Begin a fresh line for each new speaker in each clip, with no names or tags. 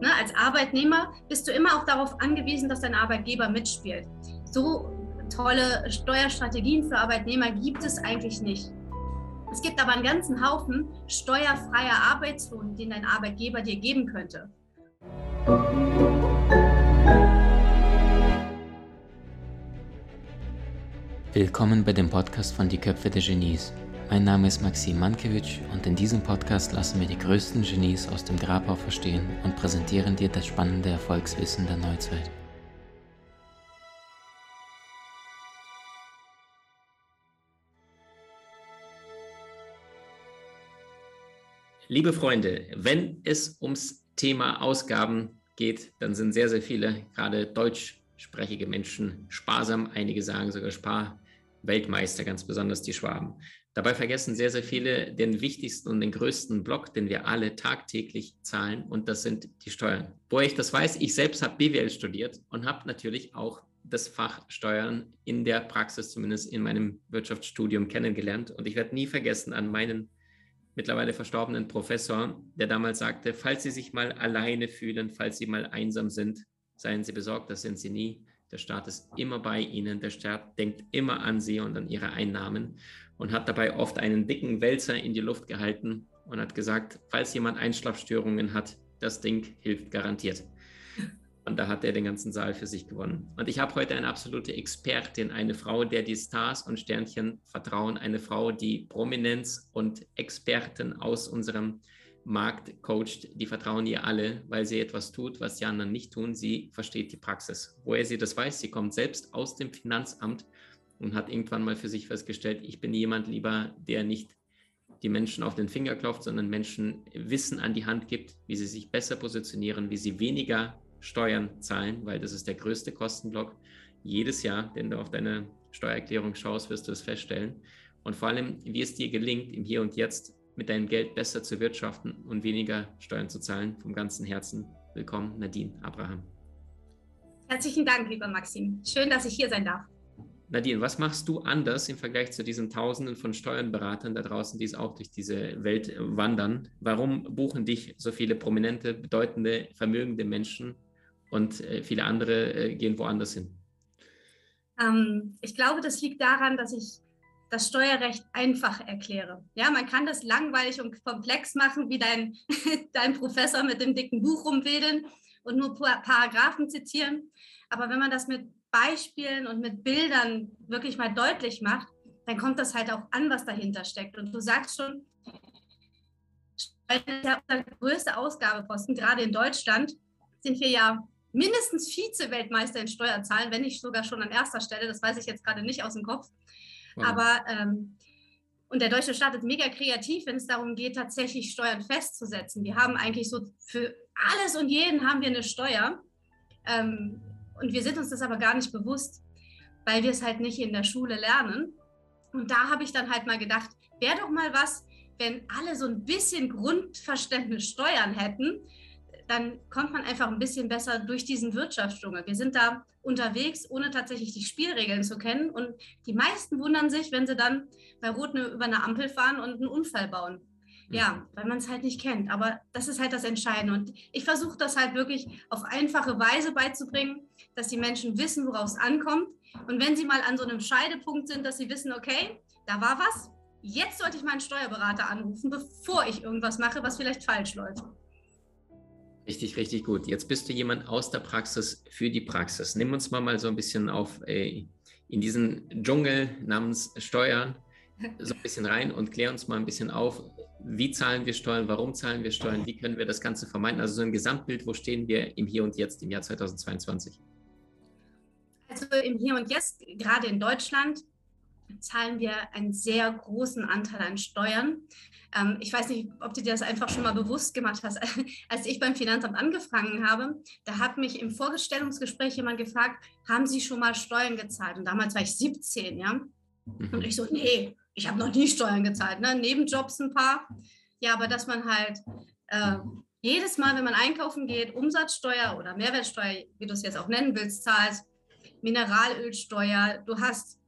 Ne, als Arbeitnehmer bist du immer auch darauf angewiesen, dass dein Arbeitgeber mitspielt. So tolle Steuerstrategien für Arbeitnehmer gibt es eigentlich nicht. Es gibt aber einen ganzen Haufen steuerfreier Arbeitslohn, den dein Arbeitgeber dir geben könnte.
Willkommen bei dem Podcast von Die Köpfe der Genies. Mein Name ist Maxim Mankewitsch und in diesem Podcast lassen wir die größten Genies aus dem Grabau verstehen und präsentieren dir das spannende Erfolgswissen der Neuzeit. Liebe Freunde, wenn es ums Thema Ausgaben geht, dann sind sehr, sehr viele, gerade deutschsprachige Menschen, sparsam. Einige sagen sogar Sparweltmeister, ganz besonders die Schwaben. Dabei vergessen sehr, sehr viele den wichtigsten und den größten Block, den wir alle tagtäglich zahlen, und das sind die Steuern. Woher ich das weiß, ich selbst habe BWL studiert und habe natürlich auch das Fach Steuern in der Praxis, zumindest in meinem Wirtschaftsstudium, kennengelernt. Und ich werde nie vergessen an meinen mittlerweile verstorbenen Professor, der damals sagte, falls Sie sich mal alleine fühlen, falls Sie mal einsam sind, seien Sie besorgt, das sind Sie nie. Der Staat ist immer bei Ihnen, der Staat denkt immer an Sie und an Ihre Einnahmen und hat dabei oft einen dicken Wälzer in die Luft gehalten und hat gesagt, falls jemand Einschlafstörungen hat, das Ding hilft garantiert. Und da hat er den ganzen Saal für sich gewonnen. Und ich habe heute eine absolute Expertin, eine Frau, der die Stars und Sternchen vertrauen, eine Frau, die Prominenz und Experten aus unserem Markt coacht, die vertrauen ihr alle, weil sie etwas tut, was die anderen nicht tun. Sie versteht die Praxis. Woher sie das weiß, sie kommt selbst aus dem Finanzamt und hat irgendwann mal für sich festgestellt, ich bin jemand lieber, der nicht die Menschen auf den Finger klopft, sondern Menschen Wissen an die Hand gibt, wie sie sich besser positionieren, wie sie weniger Steuern zahlen, weil das ist der größte Kostenblock jedes Jahr, wenn du auf deine Steuererklärung schaust, wirst du es feststellen. Und vor allem, wie es dir gelingt, im Hier und Jetzt mit deinem Geld besser zu wirtschaften und weniger Steuern zu zahlen. Vom ganzen Herzen willkommen, Nadine Abraham.
Herzlichen Dank, lieber Maxim. Schön, dass ich hier sein darf.
Nadine, was machst du anders im Vergleich zu diesen Tausenden von Steuerberatern da draußen, die es auch durch diese Welt wandern? Warum buchen dich so viele prominente, bedeutende, vermögende Menschen und äh, viele andere äh, gehen woanders hin?
Ähm, ich glaube, das liegt daran, dass ich das Steuerrecht einfach erkläre. Ja, man kann das langweilig und komplex machen, wie dein, dein Professor mit dem dicken Buch rumwedeln und nur Paragraphen zitieren. Aber wenn man das mit Beispielen und mit Bildern wirklich mal deutlich macht, dann kommt das halt auch an, was dahinter steckt. Und du sagst schon, der größte Ausgabeposten, gerade in Deutschland, sind wir ja mindestens Vize-Weltmeister in Steuerzahlen, wenn nicht sogar schon an erster Stelle. Das weiß ich jetzt gerade nicht aus dem Kopf. Wow. Aber ähm, und der deutsche Staat ist mega kreativ, wenn es darum geht, tatsächlich Steuern festzusetzen. Wir haben eigentlich so für alles und jeden haben wir eine Steuer. Ähm, und wir sind uns das aber gar nicht bewusst, weil wir es halt nicht in der Schule lernen. Und da habe ich dann halt mal gedacht, wäre doch mal was, wenn alle so ein bisschen Grundverständnis Steuern hätten, dann kommt man einfach ein bisschen besser durch diesen Wirtschaftsdschungel. Wir sind da unterwegs, ohne tatsächlich die Spielregeln zu kennen. Und die meisten wundern sich, wenn sie dann bei Rot über eine Ampel fahren und einen Unfall bauen. Ja, mhm. weil man es halt nicht kennt. Aber das ist halt das Entscheidende. Und ich versuche das halt wirklich auf einfache Weise beizubringen, dass die Menschen wissen, worauf es ankommt. Und wenn sie mal an so einem Scheidepunkt sind, dass sie wissen, okay, da war was, jetzt sollte ich meinen Steuerberater anrufen, bevor ich irgendwas mache, was vielleicht falsch läuft.
Richtig, richtig gut. Jetzt bist du jemand aus der Praxis für die Praxis. Nimm uns mal, mal so ein bisschen auf äh, in diesen Dschungel namens Steuern so ein bisschen rein und klär uns mal ein bisschen auf, wie zahlen wir Steuern, warum zahlen wir Steuern, wie können wir das Ganze vermeiden? Also so ein Gesamtbild, wo stehen wir im Hier und Jetzt, im Jahr 2022?
Also im Hier und Jetzt, gerade in Deutschland, zahlen wir einen sehr großen Anteil an Steuern. Ähm, ich weiß nicht, ob du dir das einfach schon mal bewusst gemacht hast. Als ich beim Finanzamt angefangen habe, da hat mich im Vorgestellungsgespräch jemand gefragt, haben Sie schon mal Steuern gezahlt? Und damals war ich 17, ja. Und mhm. ich so, nee, ich habe noch nie Steuern gezahlt, ne? Nebenjobs ein paar. Ja, aber dass man halt äh, jedes Mal, wenn man einkaufen geht, Umsatzsteuer oder Mehrwertsteuer, wie du es jetzt auch nennen willst, zahlst, Mineralölsteuer, du hast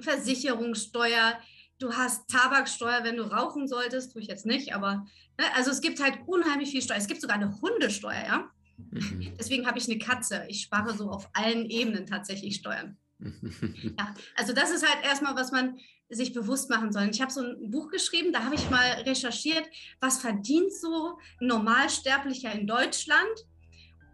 Versicherungssteuer, du hast Tabaksteuer, wenn du rauchen solltest, tue ich jetzt nicht, aber ne? also es gibt halt unheimlich viel Steuer. Es gibt sogar eine Hundesteuer, ja. Mhm. Deswegen habe ich eine Katze. Ich spare so auf allen Ebenen tatsächlich Steuern. ja, also das ist halt erstmal, was man sich bewusst machen soll. Ich habe so ein Buch geschrieben, da habe ich mal recherchiert, was verdient so ein Normalsterblicher in Deutschland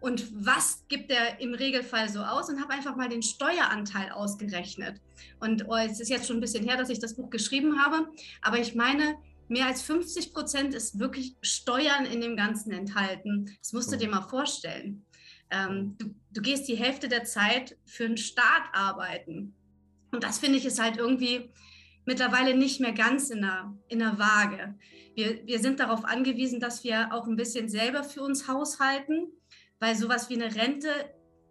und was gibt er im Regelfall so aus und habe einfach mal den Steueranteil ausgerechnet. Und oh, es ist jetzt schon ein bisschen her, dass ich das Buch geschrieben habe, aber ich meine, mehr als 50 Prozent ist wirklich Steuern in dem Ganzen enthalten. Das musst du dir mal vorstellen. Ähm, du, du gehst die Hälfte der Zeit für einen Staat arbeiten. Und das finde ich ist halt irgendwie mittlerweile nicht mehr ganz in der, in der Waage. Wir, wir sind darauf angewiesen, dass wir auch ein bisschen selber für uns haushalten, weil sowas wie eine Rente,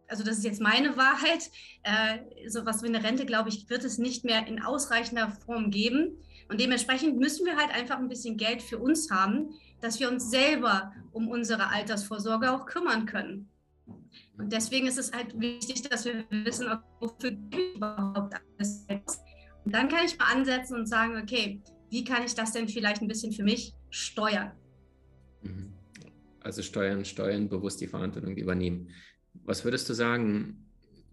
also das ist jetzt meine Wahrheit, äh, sowas wie eine Rente, glaube ich, wird es nicht mehr in ausreichender Form geben. Und dementsprechend müssen wir halt einfach ein bisschen Geld für uns haben, dass wir uns selber um unsere Altersvorsorge auch kümmern können. Und deswegen ist es halt wichtig, dass wir wissen, wofür überhaupt alles. Und dann kann ich mal ansetzen und sagen, okay, wie kann ich das denn vielleicht ein bisschen für mich steuern?
Mhm. Also steuern, steuern, bewusst die Verantwortung übernehmen. Was würdest du sagen,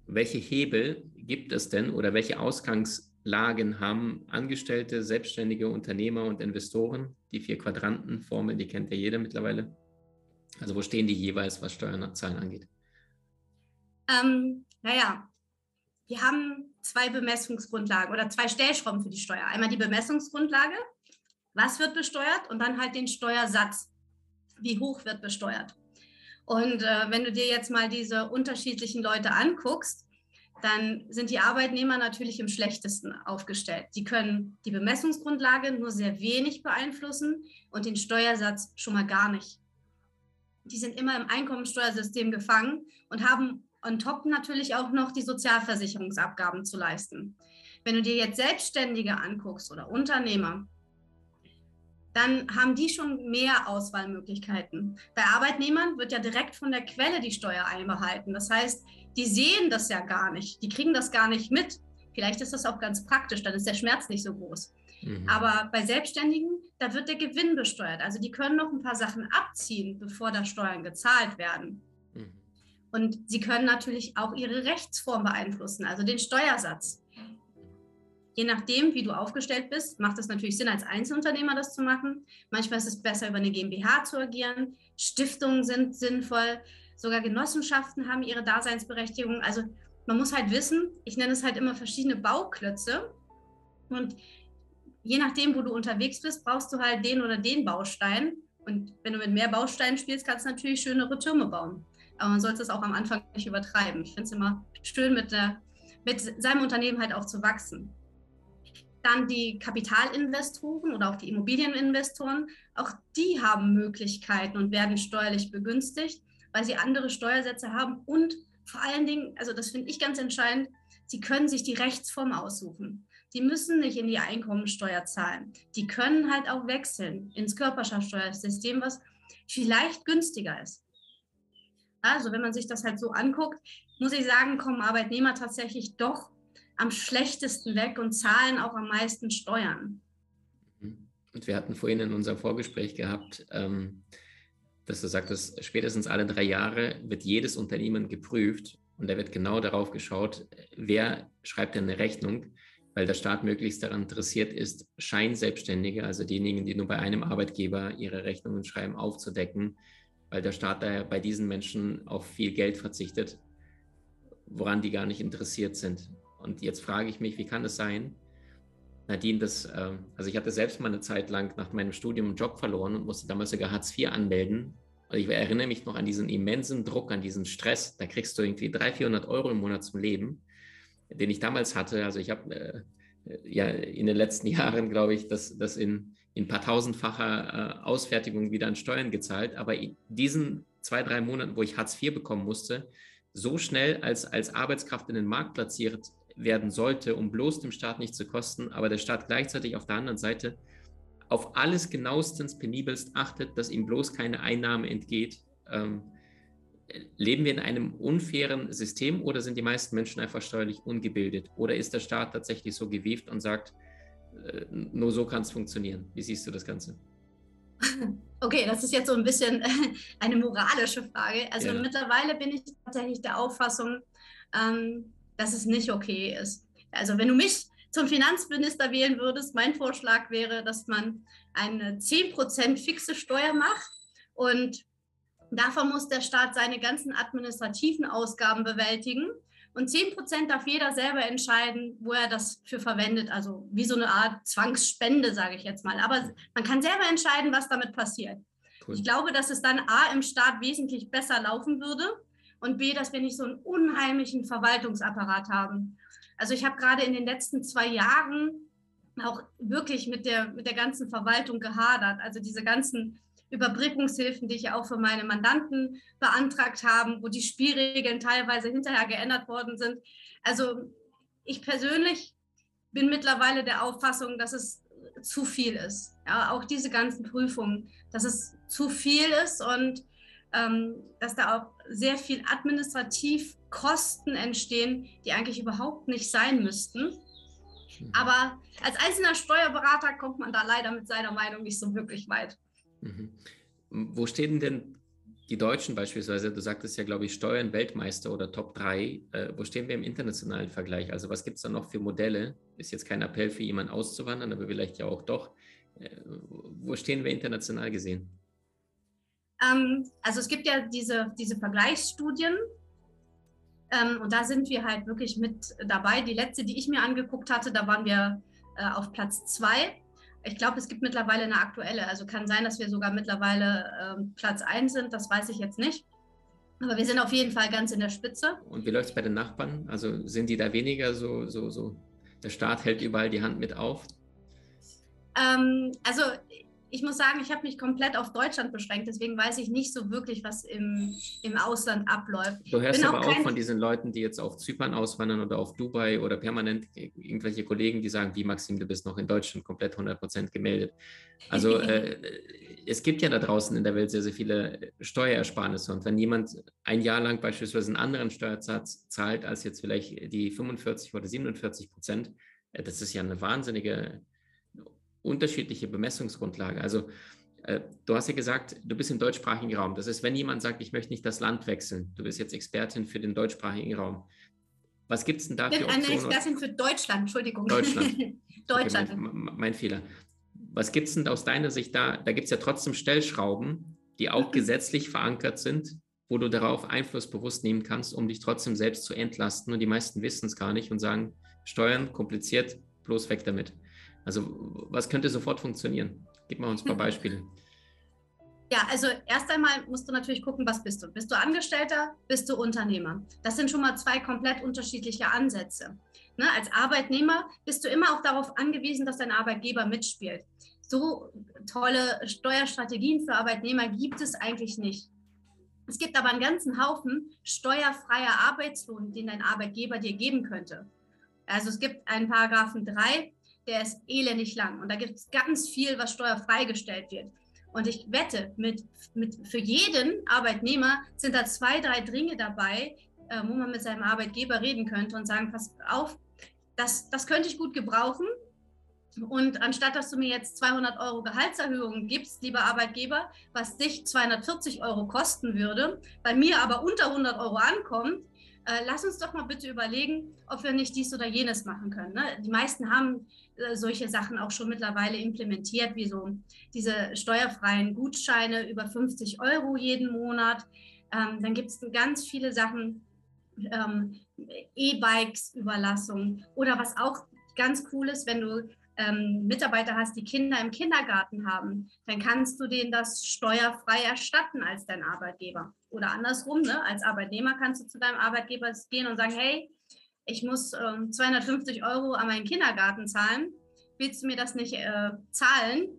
welche Hebel gibt es denn oder welche Ausgangslagen haben Angestellte, selbstständige Unternehmer und Investoren? Die vier Quadrantenformel, die kennt ja jeder mittlerweile. Also wo stehen die jeweils, was Steuerzahlen angeht?
Ähm, naja, wir haben zwei Bemessungsgrundlagen oder zwei Stellschrauben für die Steuer. Einmal die Bemessungsgrundlage, was wird besteuert und dann halt den Steuersatz, wie hoch wird besteuert. Und äh, wenn du dir jetzt mal diese unterschiedlichen Leute anguckst, dann sind die Arbeitnehmer natürlich im schlechtesten aufgestellt. Die können die Bemessungsgrundlage nur sehr wenig beeinflussen und den Steuersatz schon mal gar nicht. Die sind immer im Einkommensteuersystem gefangen und haben on top natürlich auch noch die Sozialversicherungsabgaben zu leisten. Wenn du dir jetzt Selbstständige anguckst oder Unternehmer, dann haben die schon mehr Auswahlmöglichkeiten. Bei Arbeitnehmern wird ja direkt von der Quelle die Steuer einbehalten. Das heißt, die sehen das ja gar nicht, die kriegen das gar nicht mit. Vielleicht ist das auch ganz praktisch, dann ist der Schmerz nicht so groß. Mhm. Aber bei Selbstständigen, da wird der Gewinn besteuert. Also die können noch ein paar Sachen abziehen, bevor da Steuern gezahlt werden. Und sie können natürlich auch ihre Rechtsform beeinflussen, also den Steuersatz. Je nachdem, wie du aufgestellt bist, macht es natürlich Sinn, als Einzelunternehmer das zu machen. Manchmal ist es besser, über eine GmbH zu agieren. Stiftungen sind sinnvoll. Sogar Genossenschaften haben ihre Daseinsberechtigung. Also man muss halt wissen, ich nenne es halt immer verschiedene Bauklötze. Und je nachdem, wo du unterwegs bist, brauchst du halt den oder den Baustein. Und wenn du mit mehr Bausteinen spielst, kannst du natürlich schönere Türme bauen. Aber man sollte es auch am Anfang nicht übertreiben. Ich finde es immer schön, mit, der, mit seinem Unternehmen halt auch zu wachsen. Dann die Kapitalinvestoren oder auch die Immobilieninvestoren, auch die haben Möglichkeiten und werden steuerlich begünstigt, weil sie andere Steuersätze haben und vor allen Dingen, also das finde ich ganz entscheidend, sie können sich die Rechtsform aussuchen. Die müssen nicht in die Einkommensteuer zahlen. Die können halt auch wechseln ins Körperschaftssteuersystem, was vielleicht günstiger ist. Also wenn man sich das halt so anguckt, muss ich sagen, kommen Arbeitnehmer tatsächlich doch am schlechtesten weg und zahlen auch am meisten Steuern.
Mhm. Und wir hatten vorhin in unserem Vorgespräch gehabt, ähm, dass du sagtest, spätestens alle drei Jahre wird jedes Unternehmen geprüft und da wird genau darauf geschaut, wer schreibt denn eine Rechnung, weil der Staat möglichst daran interessiert ist, Scheinselbstständige, also diejenigen, die nur bei einem Arbeitgeber ihre Rechnungen schreiben, aufzudecken weil der Staat da bei diesen Menschen auf viel Geld verzichtet, woran die gar nicht interessiert sind. Und jetzt frage ich mich, wie kann es sein, Nadine, das, äh, also ich hatte selbst mal eine Zeit lang nach meinem Studium einen Job verloren und musste damals sogar Hartz IV anmelden. Und ich erinnere mich noch an diesen immensen Druck, an diesen Stress. Da kriegst du irgendwie 300, 400 Euro im Monat zum Leben, den ich damals hatte. Also ich habe äh, ja in den letzten Jahren, glaube ich, das, das in in paar tausendfacher äh, Ausfertigung wieder an Steuern gezahlt. Aber in diesen zwei, drei Monaten, wo ich Hartz IV bekommen musste, so schnell als, als Arbeitskraft in den Markt platziert werden sollte, um bloß dem Staat nicht zu kosten, aber der Staat gleichzeitig auf der anderen Seite auf alles genauestens penibelst achtet, dass ihm bloß keine Einnahme entgeht. Ähm, leben wir in einem unfairen System oder sind die meisten Menschen einfach steuerlich ungebildet? Oder ist der Staat tatsächlich so gewieft und sagt, nur so kann es funktionieren. Wie siehst du das Ganze?
Okay, das ist jetzt so ein bisschen eine moralische Frage. Also ja. mittlerweile bin ich tatsächlich der Auffassung, ähm, dass es nicht okay ist. Also wenn du mich zum Finanzminister wählen würdest, mein Vorschlag wäre, dass man eine 10% fixe Steuer macht und davon muss der Staat seine ganzen administrativen Ausgaben bewältigen. Und 10% darf jeder selber entscheiden, wo er das für verwendet. Also wie so eine Art Zwangsspende, sage ich jetzt mal. Aber man kann selber entscheiden, was damit passiert. Cool. Ich glaube, dass es dann A im Staat wesentlich besser laufen würde und B, dass wir nicht so einen unheimlichen Verwaltungsapparat haben. Also ich habe gerade in den letzten zwei Jahren auch wirklich mit der, mit der ganzen Verwaltung gehadert. Also diese ganzen Überbrückungshilfen, die ich auch für meine Mandanten beantragt habe, wo die Spielregeln teilweise hinterher geändert worden sind. Also ich persönlich bin mittlerweile der Auffassung, dass es zu viel ist. Ja, auch diese ganzen Prüfungen, dass es zu viel ist und ähm, dass da auch sehr viel administrativ Kosten entstehen, die eigentlich überhaupt nicht sein müssten. Mhm. Aber als einzelner Steuerberater kommt man da leider mit seiner Meinung nicht so wirklich weit.
Mhm. Wo stehen denn die Deutschen beispielsweise? Du sagtest ja, glaube ich, Steuern Weltmeister oder Top 3. Äh, wo stehen wir im internationalen Vergleich? Also was gibt es da noch für Modelle? Ist jetzt kein Appell für jemanden auszuwandern, aber vielleicht ja auch doch. Äh, wo stehen wir international gesehen?
Ähm, also es gibt ja diese, diese Vergleichsstudien, ähm, und da sind wir halt wirklich mit dabei. Die letzte, die ich mir angeguckt hatte, da waren wir äh, auf Platz zwei. Ich glaube, es gibt mittlerweile eine aktuelle. Also kann sein, dass wir sogar mittlerweile ähm, Platz eins sind. Das weiß ich jetzt nicht. Aber wir sind auf jeden Fall ganz in der Spitze.
Und wie läuft es bei den Nachbarn? Also sind die da weniger so, so, so? Der Staat hält überall die Hand mit auf?
Ähm, also ich muss sagen, ich habe mich komplett auf Deutschland beschränkt, deswegen weiß ich nicht so wirklich, was im, im Ausland abläuft.
Du hörst Bin aber auch, auch von diesen Leuten, die jetzt auf Zypern auswandern oder auf Dubai oder permanent irgendwelche Kollegen, die sagen, wie Maxim, du bist noch in Deutschland komplett 100 Prozent gemeldet. Also äh, es gibt ja da draußen in der Welt sehr, sehr viele Steuerersparnisse und wenn jemand ein Jahr lang beispielsweise einen anderen Steuersatz zahlt als jetzt vielleicht die 45 oder 47 Prozent, äh, das ist ja eine wahnsinnige unterschiedliche Bemessungsgrundlage. Also äh, du hast ja gesagt, du bist im deutschsprachigen Raum. Das ist, wenn jemand sagt, ich möchte nicht das Land wechseln, du bist jetzt Expertin für den deutschsprachigen Raum. Was gibt es denn da
für Optionen? Eine Expertin für Deutschland, Entschuldigung.
Deutschland. Deutschland. Okay, mein, mein, Fehler. Was gibt es denn aus deiner Sicht da? Da gibt es ja trotzdem Stellschrauben, die auch mhm. gesetzlich verankert sind, wo du darauf Einfluss bewusst nehmen kannst, um dich trotzdem selbst zu entlasten. Und die meisten wissen es gar nicht und sagen, Steuern kompliziert, bloß weg damit. Also was könnte sofort funktionieren? Gib mal uns ein paar Beispiele.
Ja, also erst einmal musst du natürlich gucken, was bist du? Bist du Angestellter? Bist du Unternehmer? Das sind schon mal zwei komplett unterschiedliche Ansätze. Ne? Als Arbeitnehmer bist du immer auch darauf angewiesen, dass dein Arbeitgeber mitspielt. So tolle Steuerstrategien für Arbeitnehmer gibt es eigentlich nicht. Es gibt aber einen ganzen Haufen steuerfreier Arbeitslohn, den dein Arbeitgeber dir geben könnte. Also es gibt einen Paragraphen 3, der ist elendig lang. Und da gibt es ganz viel, was steuerfrei gestellt wird. Und ich wette, mit, mit, für jeden Arbeitnehmer sind da zwei, drei Dinge dabei, äh, wo man mit seinem Arbeitgeber reden könnte und sagen, pass auf, das, das könnte ich gut gebrauchen. Und anstatt dass du mir jetzt 200 Euro Gehaltserhöhung gibst, lieber Arbeitgeber, was dich 240 Euro kosten würde, bei mir aber unter 100 Euro ankommt, äh, lass uns doch mal bitte überlegen, ob wir nicht dies oder jenes machen können. Ne? Die meisten haben äh, solche Sachen auch schon mittlerweile implementiert, wie so diese steuerfreien Gutscheine über 50 Euro jeden Monat. Ähm, dann gibt es ganz viele Sachen, ähm, E-Bikes-Überlassung oder was auch ganz cool ist, wenn du ähm, Mitarbeiter hast, die Kinder im Kindergarten haben, dann kannst du denen das steuerfrei erstatten als dein Arbeitgeber. Oder andersrum, ne? als Arbeitnehmer kannst du zu deinem Arbeitgeber gehen und sagen, hey, ich muss ähm, 250 Euro an meinen Kindergarten zahlen. Willst du mir das nicht äh, zahlen?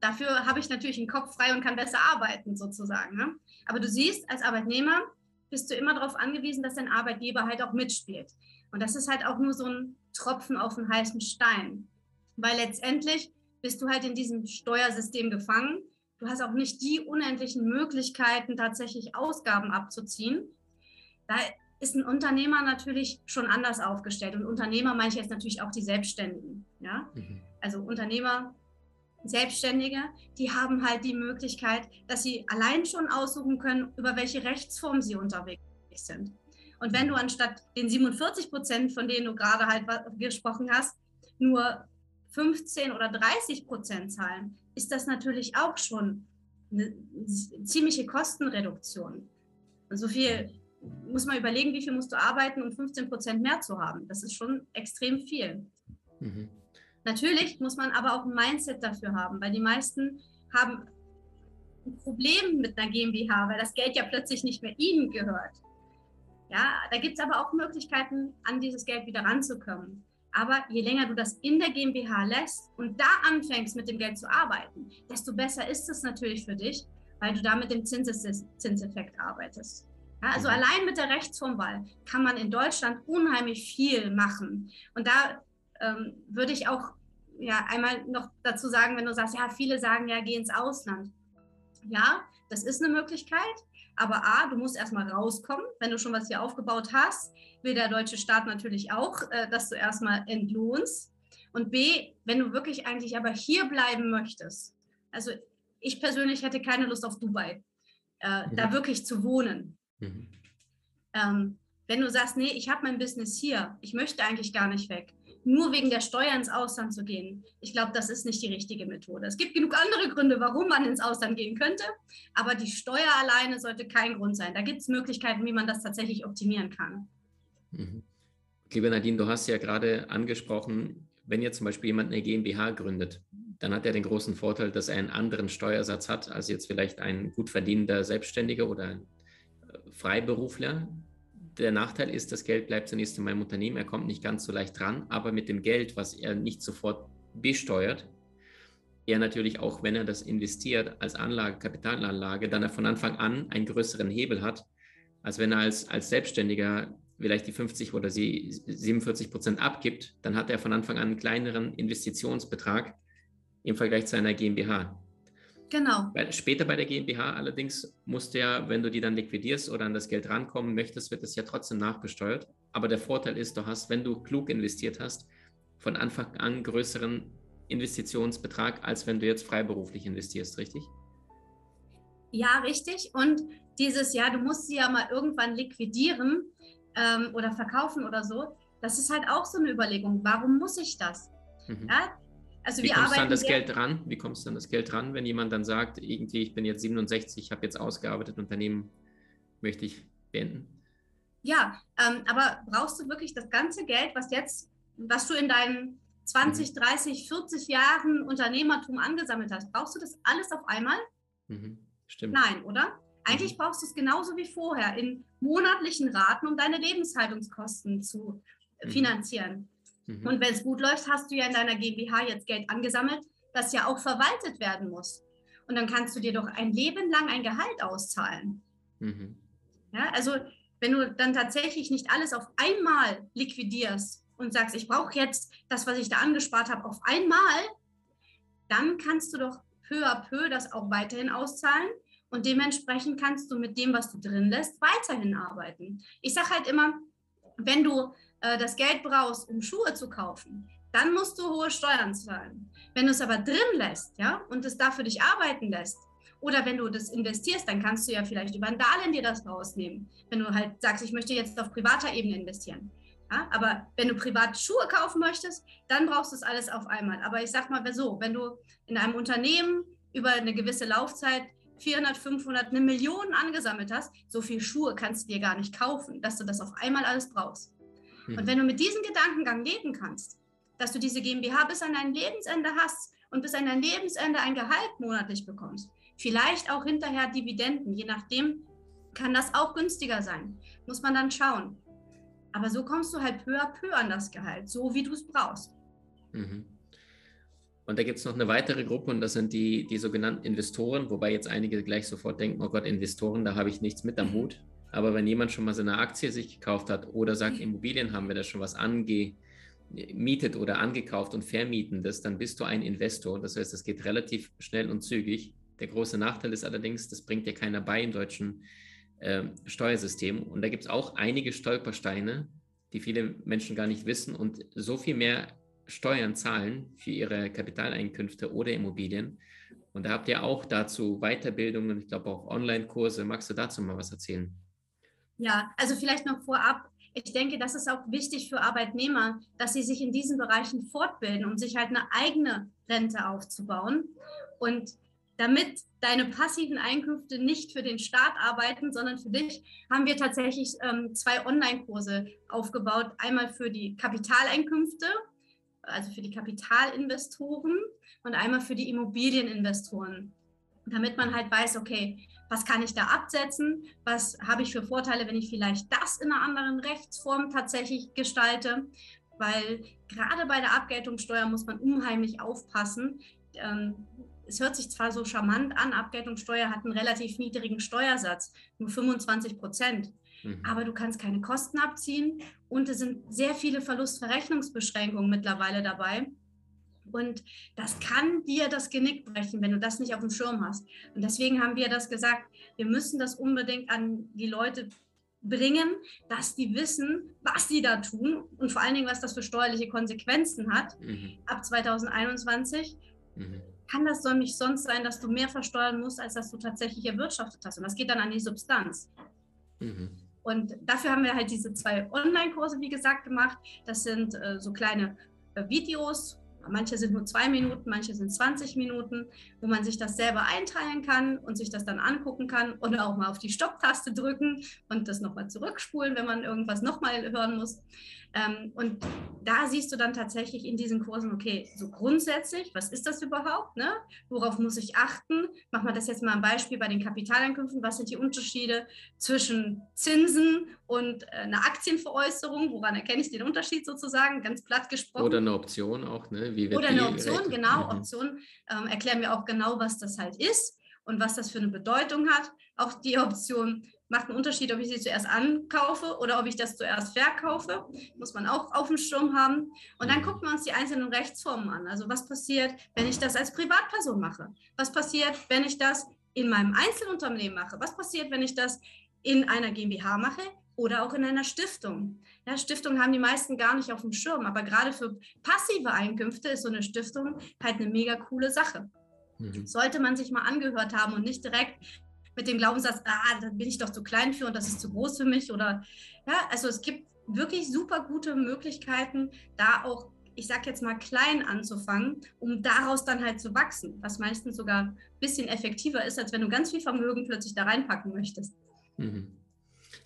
Dafür habe ich natürlich einen Kopf frei und kann besser arbeiten, sozusagen. Ne? Aber du siehst, als Arbeitnehmer bist du immer darauf angewiesen, dass dein Arbeitgeber halt auch mitspielt. Und das ist halt auch nur so ein Tropfen auf den heißen Stein. Weil letztendlich bist du halt in diesem Steuersystem gefangen. Du hast auch nicht die unendlichen Möglichkeiten, tatsächlich Ausgaben abzuziehen. Da ist ein Unternehmer natürlich schon anders aufgestellt. Und Unternehmer meine ich jetzt natürlich auch die Selbstständigen. Ja? Mhm. Also Unternehmer Selbstständige, die haben halt die Möglichkeit, dass sie allein schon aussuchen können, über welche Rechtsform sie unterwegs sind. Und wenn du anstatt den 47 Prozent, von denen du gerade halt gesprochen hast, nur 15 oder 30 Prozent zahlen, ist das natürlich auch schon eine ziemliche Kostenreduktion. Und so viel muss man überlegen, wie viel musst du arbeiten, um 15 Prozent mehr zu haben. Das ist schon extrem viel. Mhm. Natürlich muss man aber auch ein Mindset dafür haben, weil die meisten haben ein Problem mit einer GmbH, weil das Geld ja plötzlich nicht mehr ihnen gehört. Ja, da gibt es aber auch Möglichkeiten, an dieses Geld wieder ranzukommen. Aber je länger du das in der GmbH lässt und da anfängst, mit dem Geld zu arbeiten, desto besser ist es natürlich für dich, weil du da mit dem Zinses Zinseffekt arbeitest. Ja, also mhm. allein mit der Rechtsformwahl kann man in Deutschland unheimlich viel machen. Und da ähm, würde ich auch ja, einmal noch dazu sagen, wenn du sagst, ja, viele sagen ja, geh ins Ausland. Ja, das ist eine Möglichkeit. Aber A, du musst erstmal rauskommen. Wenn du schon was hier aufgebaut hast, will der deutsche Staat natürlich auch, äh, dass du erstmal entlohnst. Und B, wenn du wirklich eigentlich aber hier bleiben möchtest, also ich persönlich hätte keine Lust auf Dubai, äh, mhm. da wirklich zu wohnen. Mhm. Ähm, wenn du sagst, nee, ich habe mein Business hier, ich möchte eigentlich gar nicht weg, nur wegen der Steuer ins Ausland zu gehen, ich glaube, das ist nicht die richtige Methode. Es gibt genug andere Gründe, warum man ins Ausland gehen könnte, aber die Steuer alleine sollte kein Grund sein. Da gibt es Möglichkeiten, wie man das tatsächlich optimieren kann.
Mhm. Liebe Nadine, du hast ja gerade angesprochen, wenn jetzt zum Beispiel jemand eine GmbH gründet, dann hat er den großen Vorteil, dass er einen anderen Steuersatz hat als jetzt vielleicht ein gut verdienender Selbstständiger oder ein äh, Freiberufler, der Nachteil ist, das Geld bleibt zunächst in meinem Unternehmen, er kommt nicht ganz so leicht dran, aber mit dem Geld, was er nicht sofort besteuert, er natürlich auch, wenn er das investiert als Anlage, Kapitalanlage, dann er von Anfang an einen größeren Hebel hat, als wenn er als, als Selbstständiger vielleicht die 50 oder 47 Prozent abgibt, dann hat er von Anfang an einen kleineren Investitionsbetrag im Vergleich zu einer GmbH.
Genau.
Weil später bei der GmbH allerdings musst du ja, wenn du die dann liquidierst oder an das Geld rankommen möchtest, wird es ja trotzdem nachbesteuert. Aber der Vorteil ist, du hast, wenn du klug investiert hast, von Anfang an größeren Investitionsbetrag, als wenn du jetzt freiberuflich investierst, richtig?
Ja, richtig. Und dieses Jahr, du musst sie ja mal irgendwann liquidieren ähm, oder verkaufen oder so. Das ist halt auch so eine Überlegung. Warum muss ich das? Mhm. Ja,
also Wie kommst du an das Geld ran? Wie kommst du an das Geld ran, wenn jemand dann sagt, irgendwie, ich bin jetzt 67, ich habe jetzt ausgearbeitet, Unternehmen möchte ich beenden?
Ja, ähm, aber brauchst du wirklich das ganze Geld, was jetzt, was du in deinen 20, 30, 40 Jahren Unternehmertum angesammelt hast, brauchst du das alles auf einmal?
Mhm, stimmt.
Nein, oder? Eigentlich mhm. brauchst du es genauso wie vorher in monatlichen Raten, um deine Lebenshaltungskosten zu mhm. finanzieren. Mhm. Und wenn es gut läuft, hast du ja in deiner GmbH jetzt Geld angesammelt, das ja auch verwaltet werden muss. Und dann kannst du dir doch ein Leben lang ein Gehalt auszahlen. Mhm. Ja, also wenn du dann tatsächlich nicht alles auf einmal liquidierst und sagst, ich brauche jetzt das, was ich da angespart habe, auf einmal, dann kannst du doch peu à peu das auch weiterhin auszahlen und dementsprechend kannst du mit dem, was du drin lässt, weiterhin arbeiten. Ich sage halt immer, wenn du äh, das Geld brauchst, um Schuhe zu kaufen, dann musst du hohe Steuern zahlen. Wenn du es aber drin lässt, ja, und es da für dich arbeiten lässt, oder wenn du das investierst, dann kannst du ja vielleicht über ein Darlehen dir das rausnehmen. Wenn du halt sagst, ich möchte jetzt auf privater Ebene investieren. Ja, aber wenn du privat Schuhe kaufen möchtest, dann brauchst du es alles auf einmal. Aber ich sag mal so, wenn du in einem Unternehmen über eine gewisse Laufzeit 400, 500, eine Million angesammelt hast, so viel Schuhe kannst du dir gar nicht kaufen, dass du das auf einmal alles brauchst. Und mhm. wenn du mit diesem Gedankengang leben kannst, dass du diese GmbH bis an dein Lebensende hast und bis an dein Lebensende ein Gehalt monatlich bekommst, vielleicht auch hinterher Dividenden, je nachdem, kann das auch günstiger sein. Muss man dann schauen. Aber so kommst du halt peu à peu an das Gehalt, so wie du es brauchst.
Mhm. Und da gibt es noch eine weitere Gruppe und das sind die, die sogenannten Investoren, wobei jetzt einige gleich sofort denken, oh Gott, Investoren, da habe ich nichts mit am Hut. Aber wenn jemand schon mal so eine Aktie sich gekauft hat oder sagt, Immobilien haben wir da schon was angemietet oder angekauft und vermieten das, dann bist du ein Investor. Das heißt, es geht relativ schnell und zügig. Der große Nachteil ist allerdings, das bringt dir keiner bei im deutschen äh, Steuersystem. Und da gibt es auch einige Stolpersteine, die viele Menschen gar nicht wissen und so viel mehr Steuern zahlen für ihre Kapitaleinkünfte oder Immobilien. Und da habt ihr auch dazu Weiterbildungen, ich glaube auch Online-Kurse. Magst du dazu mal was erzählen?
Ja, also vielleicht noch vorab. Ich denke, das ist auch wichtig für Arbeitnehmer, dass sie sich in diesen Bereichen fortbilden, um sich halt eine eigene Rente aufzubauen. Und damit deine passiven Einkünfte nicht für den Staat arbeiten, sondern für dich, haben wir tatsächlich ähm, zwei Online-Kurse aufgebaut. Einmal für die Kapitaleinkünfte, also für die Kapitalinvestoren und einmal für die Immobilieninvestoren, damit man halt weiß, okay, was kann ich da absetzen, was habe ich für Vorteile, wenn ich vielleicht das in einer anderen Rechtsform tatsächlich gestalte, weil gerade bei der Abgeltungssteuer muss man unheimlich aufpassen. Ähm, es hört sich zwar so charmant an, Abgeltungssteuer hat einen relativ niedrigen Steuersatz, nur 25 Prozent. Mhm. Aber du kannst keine Kosten abziehen und es sind sehr viele Verlustverrechnungsbeschränkungen mittlerweile dabei. Und das kann dir das Genick brechen, wenn du das nicht auf dem Schirm hast. Und deswegen haben wir das gesagt, wir müssen das unbedingt an die Leute bringen, dass die wissen, was sie da tun und vor allen Dingen, was das für steuerliche Konsequenzen hat mhm. ab 2021. Mhm kann das doch nicht sonst sein, dass du mehr versteuern musst, als dass du tatsächlich erwirtschaftet hast. Und das geht dann an die Substanz. Mhm. Und dafür haben wir halt diese zwei Online-Kurse, wie gesagt, gemacht. Das sind äh, so kleine äh, Videos, Manche sind nur zwei Minuten, manche sind 20 Minuten, wo man sich das selber einteilen kann und sich das dann angucken kann oder auch mal auf die Stopptaste drücken und das nochmal zurückspulen, wenn man irgendwas nochmal hören muss. Ähm, und da siehst du dann tatsächlich in diesen Kursen, okay, so grundsätzlich, was ist das überhaupt? Ne? Worauf muss ich achten? Machen wir das jetzt mal ein Beispiel bei den Kapitaleinkünften. Was sind die Unterschiede zwischen Zinsen und äh, einer Aktienveräußerung? Woran erkenne ich den Unterschied sozusagen? Ganz platt gesprochen.
Oder eine Option auch, ne?
Oder eine Option, gerechnet? genau. Option ähm, erklären wir auch genau, was das halt ist und was das für eine Bedeutung hat. Auch die Option macht einen Unterschied, ob ich sie zuerst ankaufe oder ob ich das zuerst verkaufe. Muss man auch auf dem Sturm haben. Und dann mhm. gucken wir uns die einzelnen Rechtsformen an. Also was passiert, wenn ich das als Privatperson mache? Was passiert, wenn ich das in meinem Einzelunternehmen mache? Was passiert, wenn ich das in einer GmbH mache oder auch in einer Stiftung? Ja, Stiftungen haben die meisten gar nicht auf dem Schirm, aber gerade für passive Einkünfte ist so eine Stiftung halt eine mega coole Sache. Mhm. Sollte man sich mal angehört haben und nicht direkt mit dem Glaubenssatz, ah, da bin ich doch zu klein für und das ist zu groß für mich oder ja, also es gibt wirklich super gute Möglichkeiten, da auch, ich sag jetzt mal, klein anzufangen, um daraus dann halt zu wachsen, was meistens sogar ein bisschen effektiver ist, als wenn du ganz viel Vermögen plötzlich da reinpacken möchtest.
Mhm.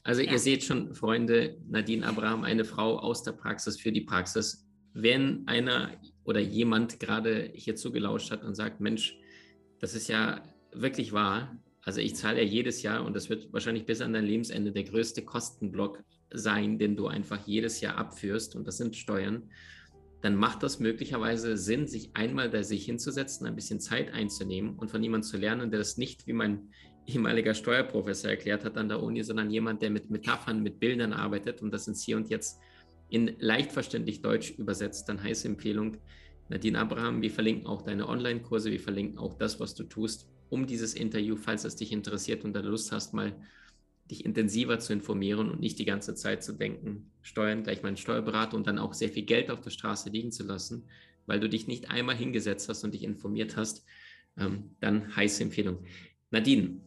Also ja. ihr seht schon, Freunde, Nadine Abraham, eine Frau aus der Praxis für die Praxis. Wenn einer oder jemand gerade hier zugelauscht hat und sagt, Mensch, das ist ja wirklich wahr, also ich zahle ja jedes Jahr und das wird wahrscheinlich bis an dein Lebensende der größte Kostenblock sein, den du einfach jedes Jahr abführst und das sind Steuern, dann macht das möglicherweise Sinn, sich einmal da sich hinzusetzen, ein bisschen Zeit einzunehmen und von jemandem zu lernen, der das nicht wie mein ehemaliger Steuerprofessor erklärt hat an der Uni, sondern jemand, der mit Metaphern, mit Bildern arbeitet und das ins Hier und Jetzt in leicht verständlich Deutsch übersetzt. Dann heiße Empfehlung, Nadine Abraham, wir verlinken auch deine Online-Kurse, wir verlinken auch das, was du tust um dieses Interview, falls es dich interessiert und du Lust hast, mal dich intensiver zu informieren und nicht die ganze Zeit zu denken, Steuern gleich meinen Steuerberater und dann auch sehr viel Geld auf der Straße liegen zu lassen, weil du dich nicht einmal hingesetzt hast und dich informiert hast, ähm, dann heiße Empfehlung. Nadine,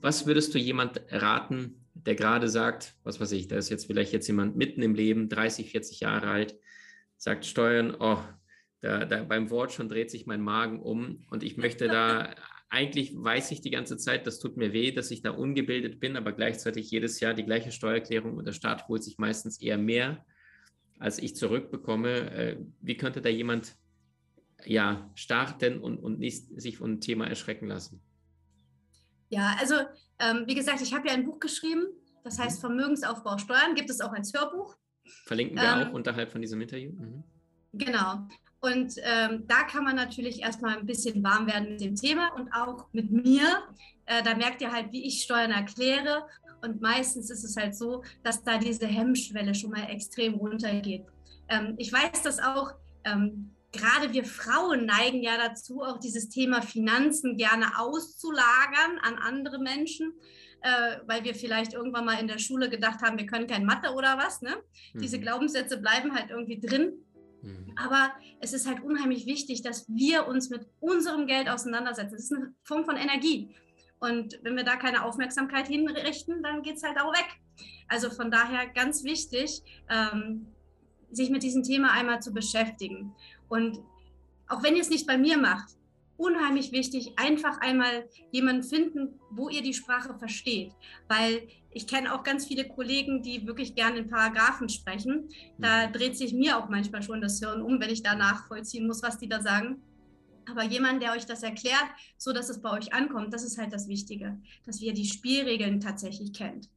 was würdest du jemand raten, der gerade sagt, was weiß ich, da ist jetzt vielleicht jetzt jemand mitten im Leben, 30, 40 Jahre alt, sagt Steuern, oh, da, da beim Wort schon dreht sich mein Magen um und ich möchte da eigentlich weiß ich die ganze Zeit, das tut mir weh, dass ich da ungebildet bin, aber gleichzeitig jedes Jahr die gleiche Steuererklärung und der Staat holt sich meistens eher mehr, als ich zurückbekomme. Äh, wie könnte da jemand ja starten und, und nicht sich von dem Thema erschrecken lassen?
Ja, also ähm, wie gesagt, ich habe ja ein Buch geschrieben, das heißt mhm. Vermögensaufbau Steuern, gibt es auch als Hörbuch.
Verlinken wir ähm, auch unterhalb von diesem Interview. Mhm.
Genau. Und ähm, da kann man natürlich erstmal ein bisschen warm werden mit dem Thema und auch mit mir. Äh, da merkt ihr halt, wie ich Steuern erkläre. Und meistens ist es halt so, dass da diese Hemmschwelle schon mal extrem runtergeht. Ähm, ich weiß das auch. Ähm, gerade wir Frauen neigen ja dazu, auch dieses Thema Finanzen gerne auszulagern an andere Menschen, äh, weil wir vielleicht irgendwann mal in der Schule gedacht haben, wir können kein Mathe oder was. Ne? Mhm. Diese Glaubenssätze bleiben halt irgendwie drin. Mhm. Aber es ist halt unheimlich wichtig, dass wir uns mit unserem Geld auseinandersetzen. Das ist eine Form von Energie. Und wenn wir da keine Aufmerksamkeit hinrichten, dann geht es halt auch weg. Also von daher ganz wichtig, ähm, sich mit diesem Thema einmal zu beschäftigen. Und auch wenn ihr es nicht bei mir macht, unheimlich wichtig, einfach einmal jemanden finden, wo ihr die Sprache versteht. Weil ich kenne auch ganz viele Kollegen, die wirklich gerne in Paragraphen sprechen. Da mhm. dreht sich mir auch manchmal schon das Hirn um, wenn ich da nachvollziehen muss, was die da sagen. Aber jemand, der euch das erklärt, so dass es bei euch ankommt, das ist halt das Wichtige, dass ihr die Spielregeln tatsächlich kennt.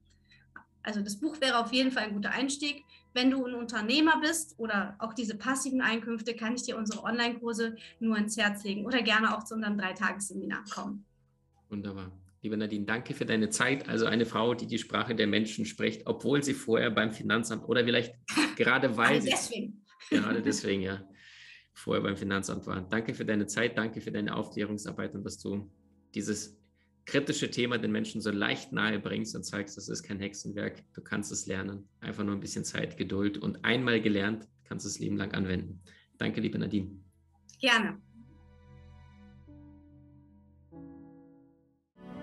Also das Buch wäre auf jeden Fall ein guter Einstieg. Wenn du ein Unternehmer bist oder auch diese passiven Einkünfte, kann ich dir unsere Online-Kurse nur ins Herz legen oder gerne auch zu unserem Dreitagesseminar kommen.
Wunderbar. Liebe Nadine, danke für deine Zeit. Also eine Frau, die die Sprache der Menschen spricht, obwohl sie vorher beim Finanzamt oder vielleicht gerade weil sie...
deswegen.
Gerade deswegen, ja. Vorher beim Finanzamt war. Danke für deine Zeit, danke für deine Aufklärungsarbeit und dass du dieses kritische Thema den Menschen so leicht nahe bringst und zeigst, das ist kein Hexenwerk, du kannst es lernen. Einfach nur ein bisschen Zeit, Geduld und einmal gelernt, kannst du es Leben lang anwenden. Danke, liebe Nadine.
Gerne.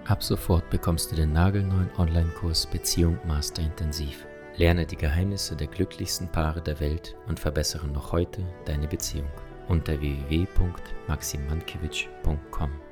Ab sofort bekommst du den nagelneuen Online-Kurs Beziehung Master Intensiv. Lerne die Geheimnisse der glücklichsten Paare der Welt und verbessere noch heute deine Beziehung unter www.maximankiewicz.com.